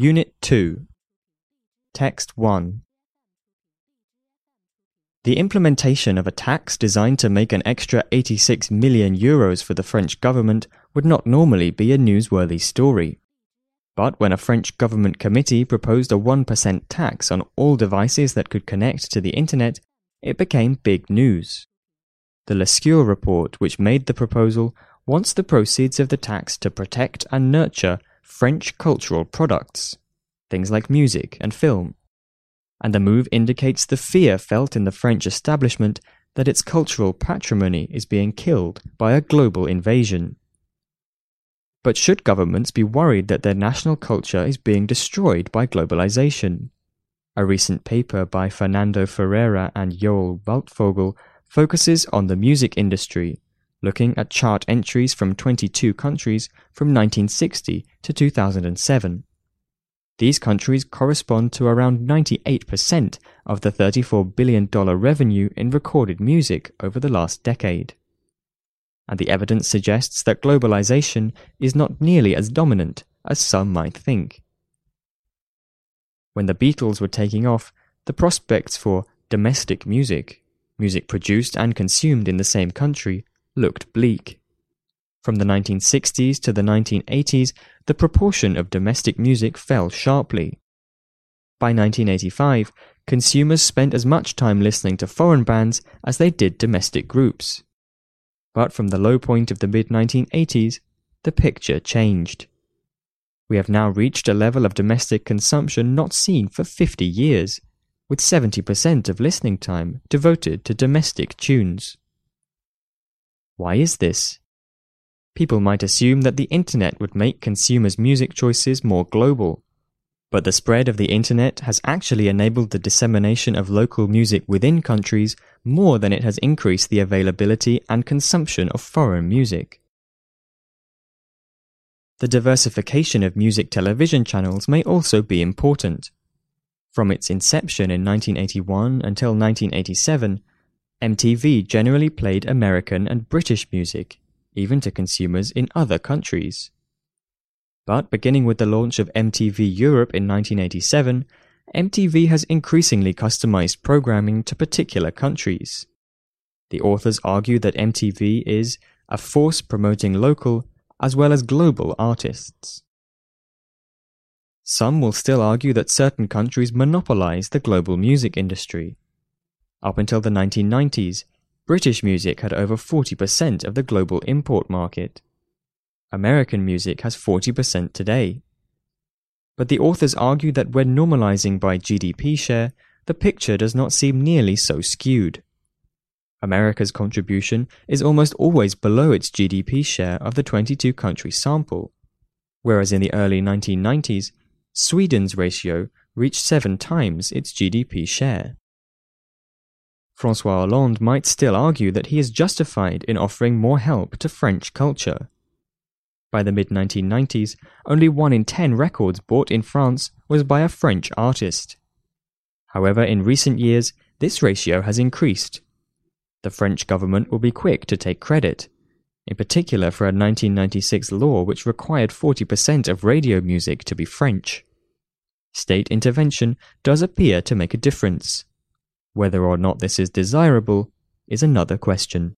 Unit 2 Text 1 The implementation of a tax designed to make an extra 86 million euros for the French government would not normally be a newsworthy story. But when a French government committee proposed a 1% tax on all devices that could connect to the internet, it became big news. The Lescure report, which made the proposal, wants the proceeds of the tax to protect and nurture French cultural products, things like music and film. And the move indicates the fear felt in the French establishment that its cultural patrimony is being killed by a global invasion. But should governments be worried that their national culture is being destroyed by globalization? A recent paper by Fernando Ferreira and Joel Waldfogel focuses on the music industry, looking at chart entries from 22 countries from 1960 to 2007. These countries correspond to around 98% of the $34 billion revenue in recorded music over the last decade and the evidence suggests that globalization is not nearly as dominant as some might think. When the Beatles were taking off, the prospects for domestic music, music produced and consumed in the same country, looked bleak. From the 1960s to the 1980s, the proportion of domestic music fell sharply. By 1985, consumers spent as much time listening to foreign bands as they did domestic groups. But from the low point of the mid 1980s, the picture changed. We have now reached a level of domestic consumption not seen for 50 years, with 70% of listening time devoted to domestic tunes. Why is this? People might assume that the internet would make consumers' music choices more global. But the spread of the internet has actually enabled the dissemination of local music within countries more than it has increased the availability and consumption of foreign music. The diversification of music television channels may also be important. From its inception in 1981 until 1987, MTV generally played American and British music, even to consumers in other countries. But beginning with the launch of MTV Europe in 1987, MTV has increasingly customized programming to particular countries. The authors argue that MTV is a force promoting local as well as global artists. Some will still argue that certain countries monopolize the global music industry. Up until the 1990s, British music had over 40% of the global import market. American music has 40% today. But the authors argue that when normalizing by GDP share, the picture does not seem nearly so skewed. America's contribution is almost always below its GDP share of the 22 country sample, whereas in the early 1990s, Sweden's ratio reached seven times its GDP share. Francois Hollande might still argue that he is justified in offering more help to French culture. By the mid 1990s, only 1 in 10 records bought in France was by a French artist. However, in recent years, this ratio has increased. The French government will be quick to take credit, in particular for a 1996 law which required 40% of radio music to be French. State intervention does appear to make a difference. Whether or not this is desirable is another question.